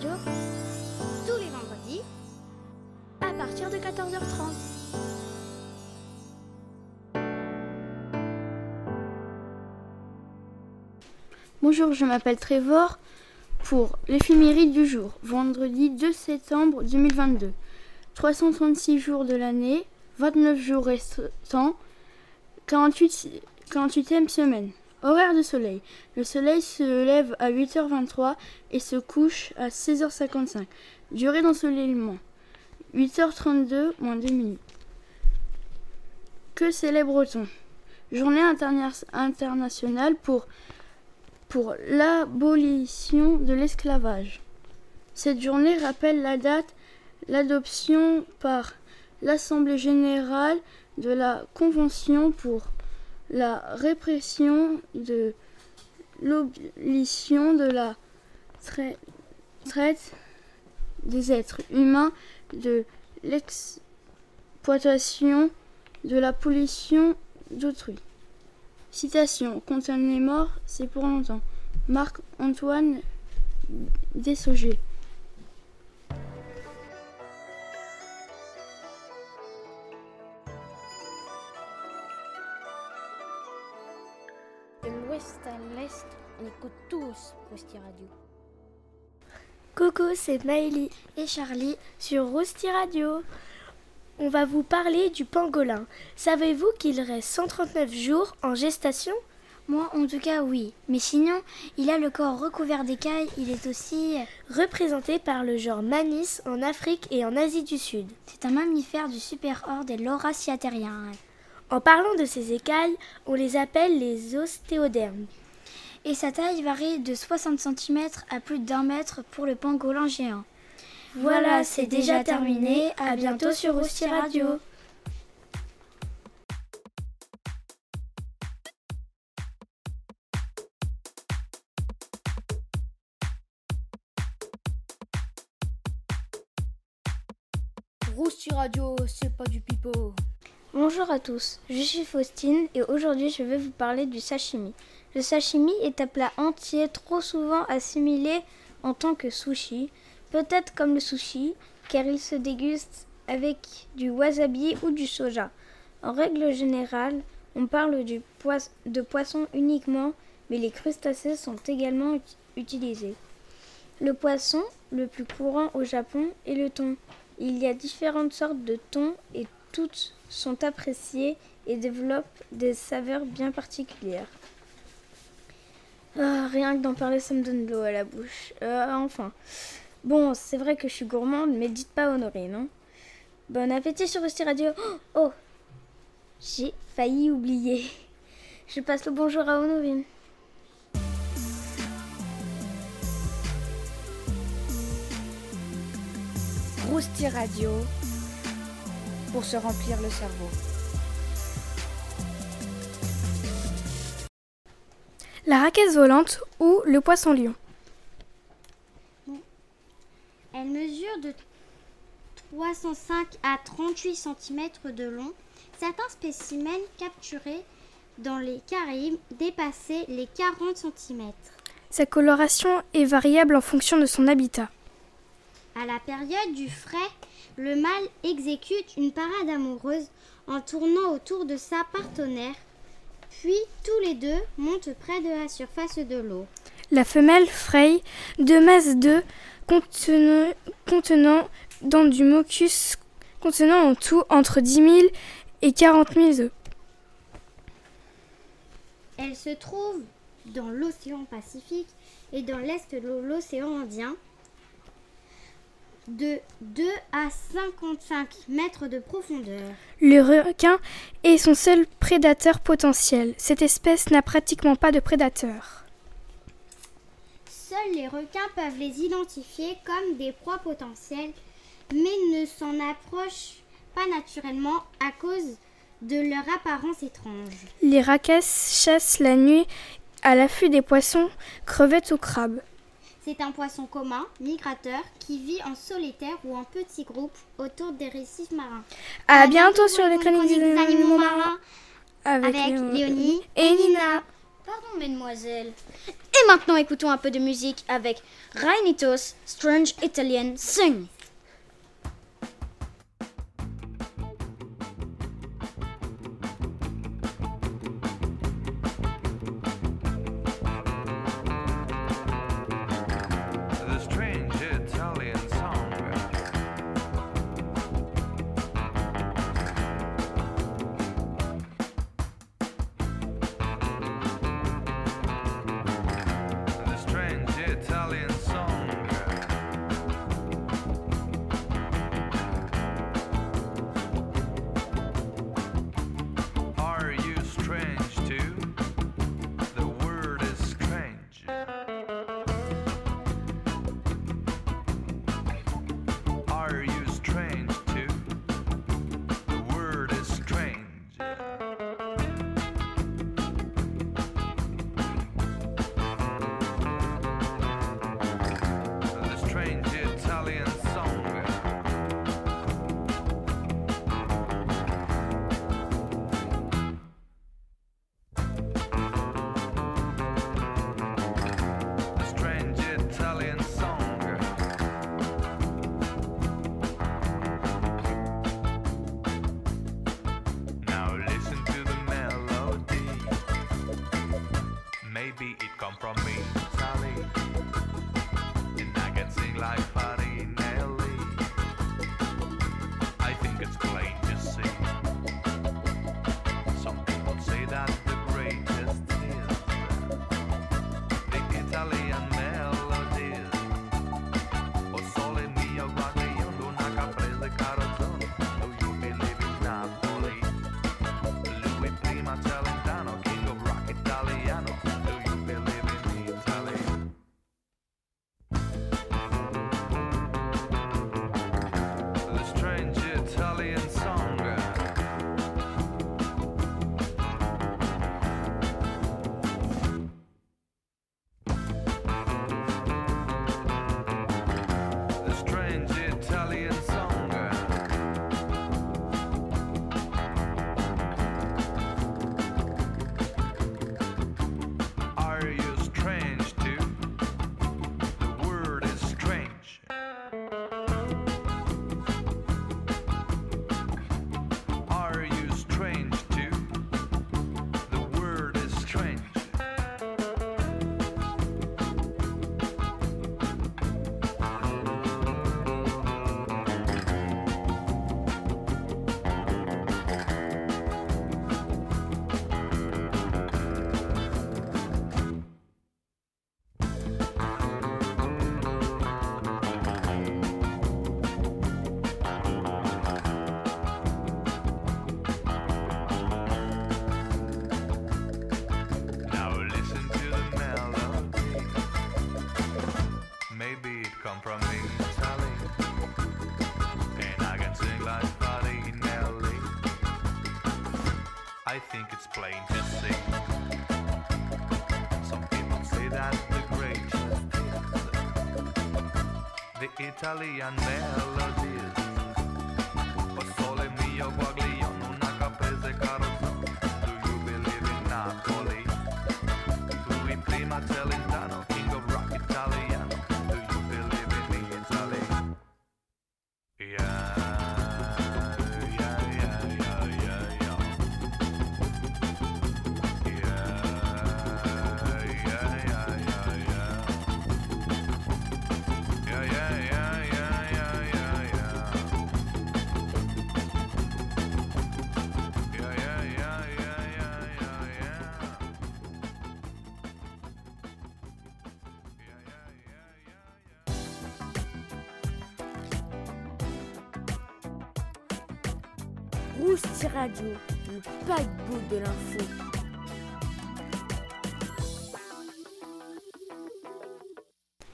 Tous les vendredis à partir de 14h30. Bonjour, je m'appelle Trévor pour l'éphéméride du jour, vendredi 2 septembre 2022. 336 jours de l'année, 29 jours restants, 48, 48e semaine. Horaire de soleil. Le soleil se lève à 8h23 et se couche à 16h55. Durée d'ensoleillement. 8h32 moins 2 minutes. Que célèbre-t-on Journée internationale pour, pour l'abolition de l'esclavage. Cette journée rappelle la date l'adoption par l'Assemblée générale de la Convention pour la répression de l'abolition de la traite des êtres humains, de l'exploitation, de la pollution d'autrui. Citation est mort, c'est pour longtemps. Marc-Antoine Dessauger. Rosti Radio. Coucou, c'est Maëlie Et Charlie, sur Rosti Radio. On va vous parler du pangolin. Savez-vous qu'il reste 139 jours en gestation? Moi en tout cas oui. Mais sinon, il a le corps recouvert d'écailles, il est aussi représenté par le genre Manis en Afrique et en Asie du Sud. C'est un mammifère du superordre des Lauraciateriens. En parlant de ces écailles, on les appelle les ostéodermes. Et sa taille varie de 60 cm à plus d'un mètre pour le pangolin géant. Voilà, c'est déjà terminé. À bientôt sur Rosti Radio. Rousti Radio, c'est pas du pipeau. Bonjour à tous, je suis Faustine et aujourd'hui je vais vous parler du sashimi. Le sashimi est un plat entier trop souvent assimilé en tant que sushi, peut-être comme le sushi, car il se déguste avec du wasabi ou du soja. En règle générale, on parle de poisson uniquement, mais les crustacés sont également ut- utilisés. Le poisson le plus courant au Japon est le thon. Il y a différentes sortes de thon et toutes sont appréciées et développent des saveurs bien particulières. Ah, rien que d'en parler, ça me donne de l'eau à la bouche. Euh, enfin. Bon, c'est vrai que je suis gourmande, mais dites pas honorée, non? Bon appétit sur Rusty Radio. Oh, oh J'ai failli oublier. Je passe le bonjour à Honorine. Rousti Radio pour se remplir le cerveau. La raquette volante ou le poisson lion. Elle mesure de 305 à 38 cm de long. Certains spécimens capturés dans les Caraïbes dépassaient les 40 cm. Sa coloration est variable en fonction de son habitat. À la période du frais, le mâle exécute une parade amoureuse en tournant autour de sa partenaire. Puis tous les deux montent près de la surface de l'eau. La femelle fraye deux masses d'œufs contenant, contenant dans du mucus contenant en tout entre 10 000 et 40 000 œufs. Elle se trouve dans l'océan Pacifique et dans l'est de l'océan Indien. De 2 à 55 mètres de profondeur. Le requin est son seul prédateur potentiel. Cette espèce n'a pratiquement pas de prédateurs. Seuls les requins peuvent les identifier comme des proies potentielles, mais ne s'en approchent pas naturellement à cause de leur apparence étrange. Les racailles chassent la nuit à l'affût des poissons, crevettes ou crabes. C'est un poisson commun, migrateur, qui vit en solitaire ou en petits groupes autour des récifs marins. À, bientôt, sur les chroniques animaux marins avec, avec Léonie et Nina. Pardon, mesdemoiselles. Et maintenant, écoutons un peu de musique avec Rainitos Strange Italian Sing. it come from me. Sally. Italian melodies. Oh sole mio Rousti Radio, le paquebot de l'info.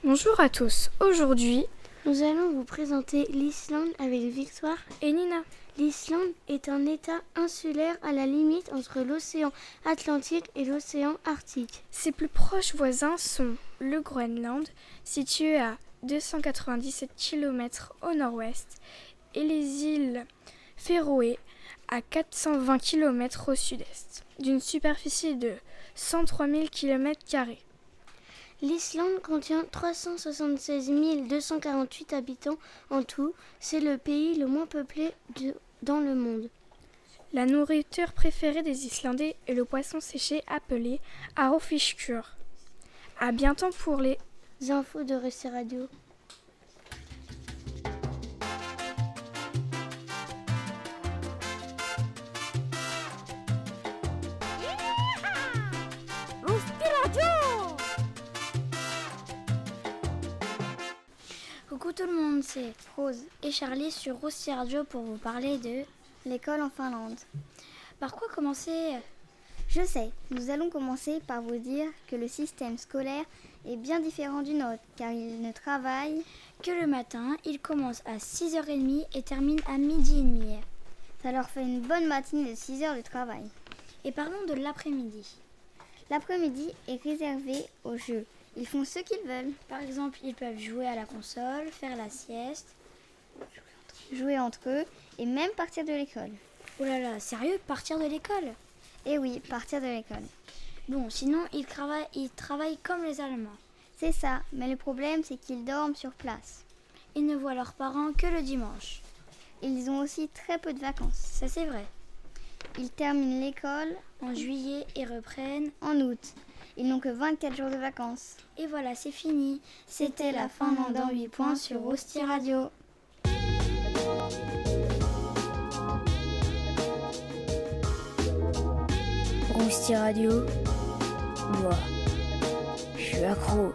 Bonjour à tous. Aujourd'hui, nous allons vous présenter l'Islande avec Victoire et Nina. L'Islande est un État insulaire à la limite entre l'océan Atlantique et l'océan Arctique. Ses plus proches voisins sont le Groenland, situé à 297 km au nord-ouest, et les îles Féroé, à 420 km au sud-est, d'une superficie de 103 000 km. L'Islande contient 376 248 habitants en tout. C'est le pays le moins peuplé dans le monde. La nourriture préférée des Islandais est le poisson séché appelé Arofishkur. À bientôt pour les infos de Rester Radio. Coucou tout le monde, c'est Rose et Charlie sur Rossi Radio pour vous parler de L'école en Finlande. par quoi commencer? Je sais, nous allons commencer par vous dire que le système scolaire est bien différent du nôtre, car il ne travaille que le matin, il commence à 6h30 et termine à midi et demi. Ça leur fait une bonne matinée de 6 heures de travail. Et parlons de l'après-midi. L'après-midi est réservé aux jeux. Ils font ce qu'ils veulent. Par exemple, ils peuvent jouer à la console, faire la sieste. jouer entre eux et même partir de l'école. Oh là là, sérieux, partir de l'école? Et oui, partir de l'école. Bon, sinon, ils travaillent, ils travaillent comme les Allemands. C'est ça, mais le problème c'est qu'ils dorment sur place. Ils ne voient leurs parents que le dimanche. Ils ont aussi très peu de vacances. Ça, c'est vrai. Ils terminent l'école En juillet, ils reprennent. en août. Ils n'ont que 24 jours de vacances. Et voilà, c'est fini. C'était la Finlande en 8 points sur Rosti Radio. Rousti Radio. Moi, je suis accro.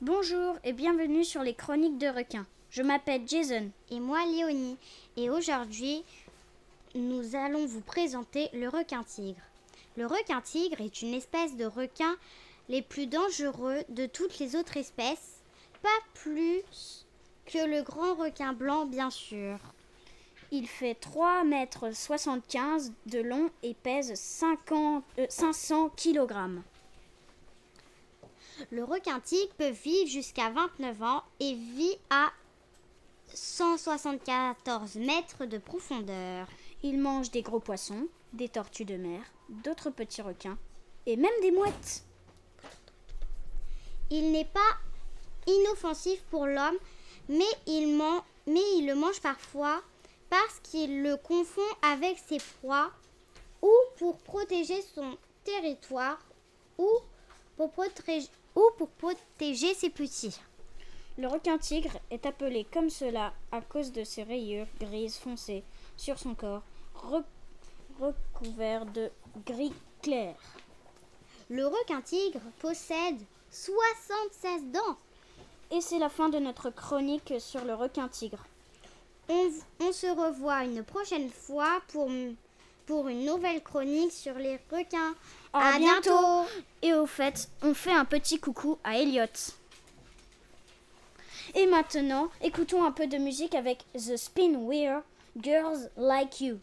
Bonjour et bienvenue sur les chroniques de requins. Je m'appelle Jason. Et moi Léonie. Et aujourd'hui, nous allons vous présenter le requin tigre. Le requin tigre est une espèce de requin les plus dangereux de toutes les autres espèces, pas plus que le grand requin blanc bien sûr. Il fait 3 mètres 75 de long et pèse 50, euh, 500 kg. Le requin tigre peut vivre jusqu'à 29 ans et vit à 174 mètres de profondeur. Il mange des gros poissons, des tortues de mer, d'autres petits requins et même des mouettes. Il n'est pas inoffensif pour l'homme, mais il, le mange parfois parce qu'il le confond avec ses proies ou pour protéger son territoire ou pour protéger, ou pour protéger ses petits. Le requin tigre est appelé comme cela à cause de ses rayures grises foncées sur son corps, re- recouvert de gris clair. Le requin tigre possède 76 dents. Et c'est la fin de notre chronique sur le requin tigre. On, on se revoit une prochaine fois pour, pour une nouvelle chronique sur les requins. À bientôt. Et au fait, on fait un petit coucou à Elliot. Et maintenant, écoutons un peu de musique avec The Spin Wheel, Girls Like You.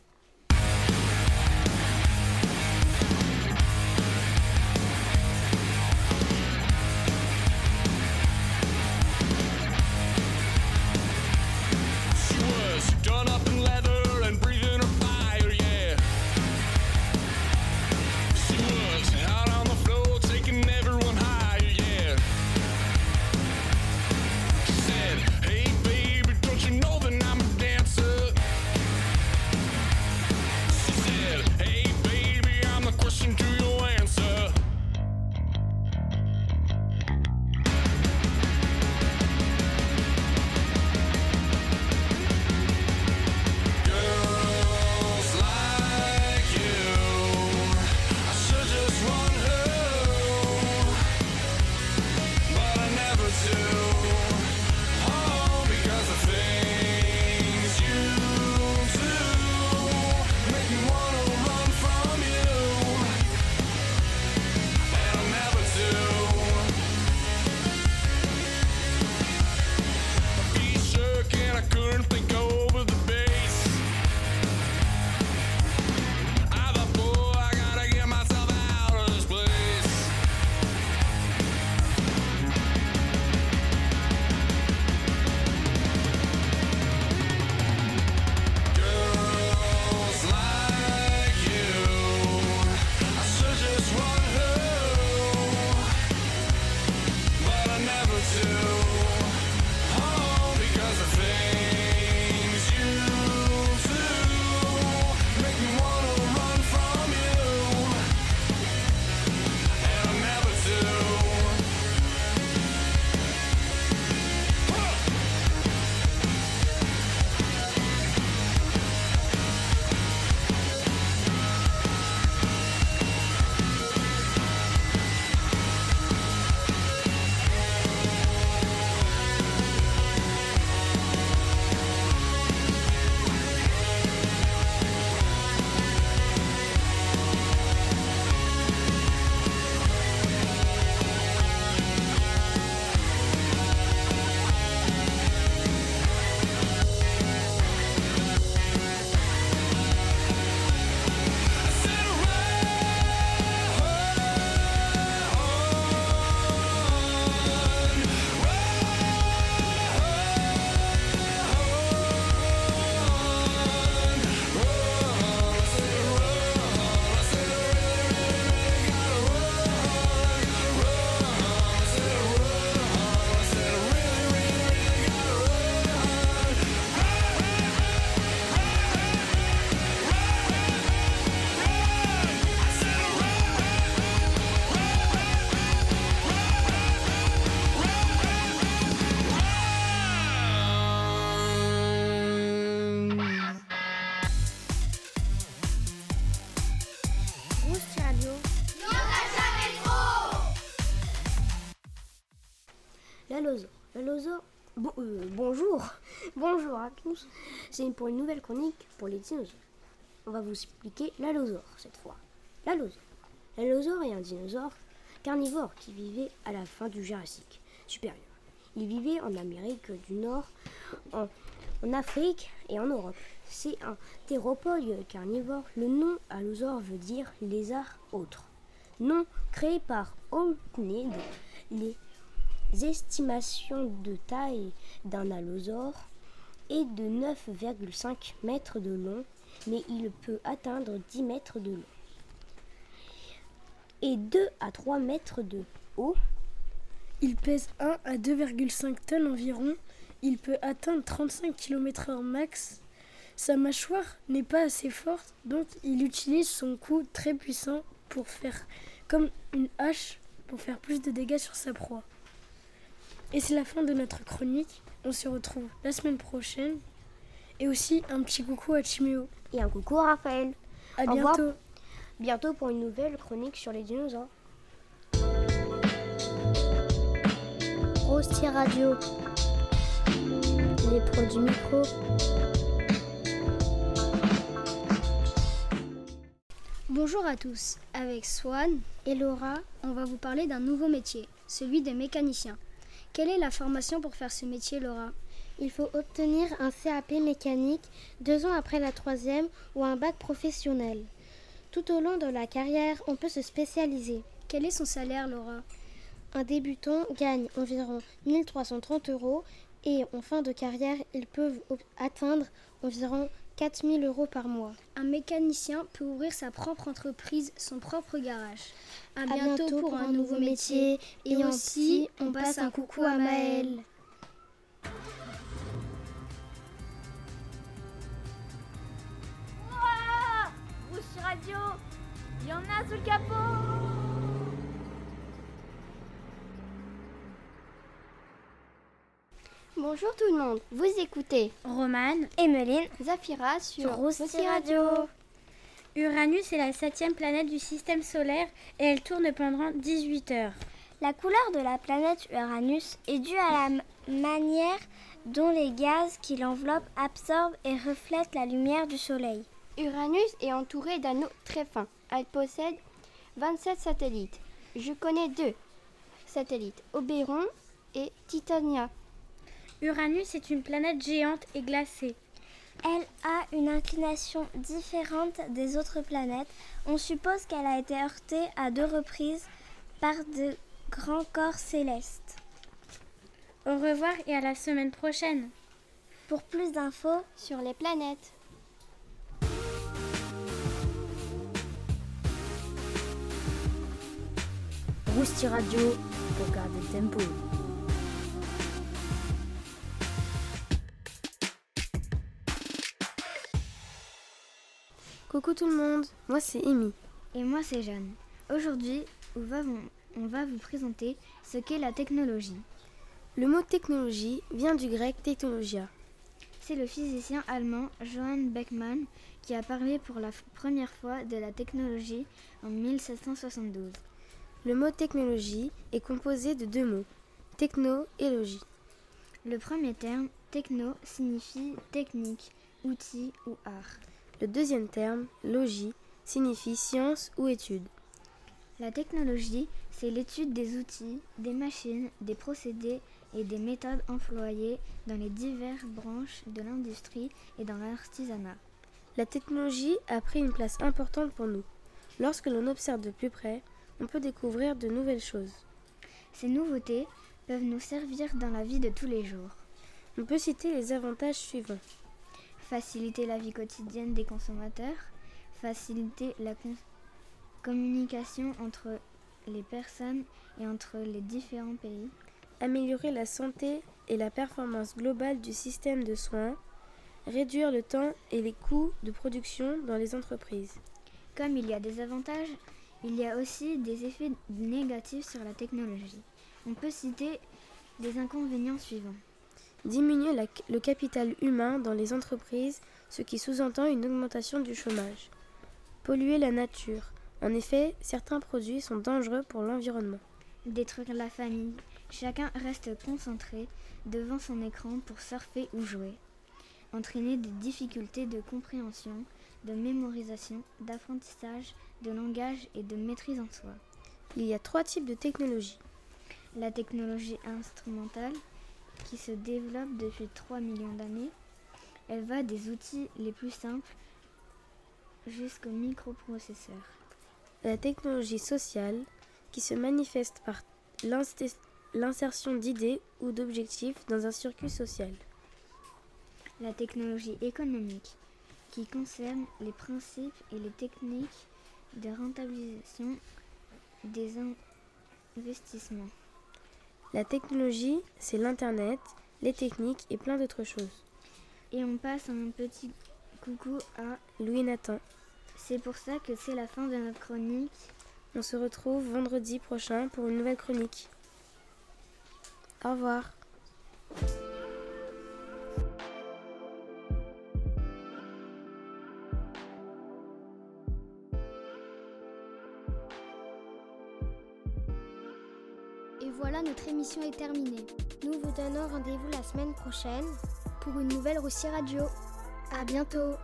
Euh, bonjour. bonjour à tous. C'est pour une nouvelle chronique pour les dinosaures. On va vous expliquer l'allosaure cette fois. L'allosaure. Est un dinosaure carnivore qui vivait à la fin du Jurassique supérieur. Il vivait en Amérique du Nord, en Afrique et en Europe. C'est un théropode carnivore. Le nom allosaure veut dire lézard autre. Nom créé par Olnid, les estimations de taille d'un allosaure est de 9,5 mètres de long, mais il peut atteindre 10 mètres de long et 2 à 3 mètres de haut. Il pèse 1 à 2,5 tonnes environ. Il peut atteindre 35 km/h max. Sa mâchoire n'est pas assez forte, donc il utilise son cou très puissant pour faire comme une hache pour faire plus de dégâts sur sa proie. Et c'est la fin de notre chronique. On se retrouve la semaine prochaine. Et aussi un petit coucou à Chiméo. Et un coucou à Raphaël. À Au revoir. bientôt. Bientôt pour une nouvelle chronique sur les dinosaures. Rosti Radio. Les pros du micro. Bonjour à tous, avec Swan et Laura, on va vous parler d'un nouveau métier, celui des mécaniciens. Quelle est la formation pour faire ce métier, Laura? Il faut obtenir un CAP mécanique deux ans après la troisième ou un bac professionnel. Tout au long de la carrière, on peut se spécialiser. Quel est son salaire, Laura? Un débutant gagne environ 1330 euros et en fin de carrière, ils peuvent atteindre environ 4000 euros par mois. Un mécanicien peut ouvrir sa propre entreprise, son propre garage. À, À bientôt pour un nouveau métier. Et aussi, on passe un coucou à Maëlle. Rouge Radio, il y en a sous le capot Bonjour tout le monde, vous écoutez Romane, Emeline. Zafira sur, Rosti Radio. Uranus est la septième planète du système solaire et elle tourne pendant 18 heures. La couleur de la planète Uranus est due à la manière dont les gaz qui l'enveloppent absorbent et reflètent la lumière du Soleil. Uranus est entouré d'anneaux très fins. Elle possède 27 satellites. Je connais deux satellites, Oberon et Titania. Uranus est une planète géante et glacée. Elle a une inclination différente des autres planètes. On suppose qu'elle a été heurtée à deux reprises par de grands corps célestes. Au revoir et à la semaine prochaine. Pour plus d'infos, Sur les planètes. Rousti Radio pour garder le tempo. Coucou tout le monde, moi c'est Amy. Et moi, c'est Jeanne. Aujourd'hui, on va vous, on va vous présenter ce qu'est la technologie. Le mot technologie vient du grec technologia. C'est le physicien allemand Johann Beckmann qui a parlé pour la première fois de la technologie en 1772. Le mot technologie est composé de deux mots, techno et logie. Le premier terme, techno, signifie technique, outil ou art. Le deuxième terme, logie, signifie science ou étude. La technologie, c'est l'étude des outils, des machines, des procédés et des méthodes employées dans les diverses branches de l'industrie et dans l'artisanat. La technologie a pris une place importante pour nous. Lorsque l'on observe de plus près, on peut découvrir de nouvelles choses. Ces nouveautés peuvent nous servir dans la vie de tous les jours. On peut citer les avantages suivants. Faciliter la vie quotidienne des consommateurs, faciliter la communication entre les personnes et entre les différents pays, Améliorer la santé et la performance globale du système de soins, réduire le temps et les coûts de production dans les entreprises. Comme il y a des avantages, il y a aussi des effets négatifs sur la technologie. On peut citer les inconvénients suivants. Diminuer la- le capital humain dans les entreprises, ce qui sous-entend une augmentation du chômage. Polluer la nature. En effet, certains produits sont dangereux pour l'environnement. Détruire la famille, Chacun reste concentré devant son écran pour surfer ou jouer, entraîner des difficultés de compréhension, de mémorisation, d'apprentissage, de langage et de maîtrise en soi. Il y a trois types de technologies. La technologie instrumentale, qui se développe depuis 3 millions d'années, elle va des outils les plus simples jusqu'aux microprocesseurs. La technologie sociale, qui se manifeste par l'insertion d'idées ou d'objectifs dans un circuit social. La technologie économique, qui concerne les principes et les techniques de rentabilisation des investissements. La technologie, c'est l'Internet, les techniques et plein d'autres choses. Et on passe un petit coucou à Louis Nathan. C'est pour ça que c'est la fin de notre chronique. On se retrouve vendredi prochain pour une nouvelle chronique. Au revoir. Est terminée. Nous vous donnons rendez-vous la semaine prochaine pour une nouvelle Russie Radio. À bientôt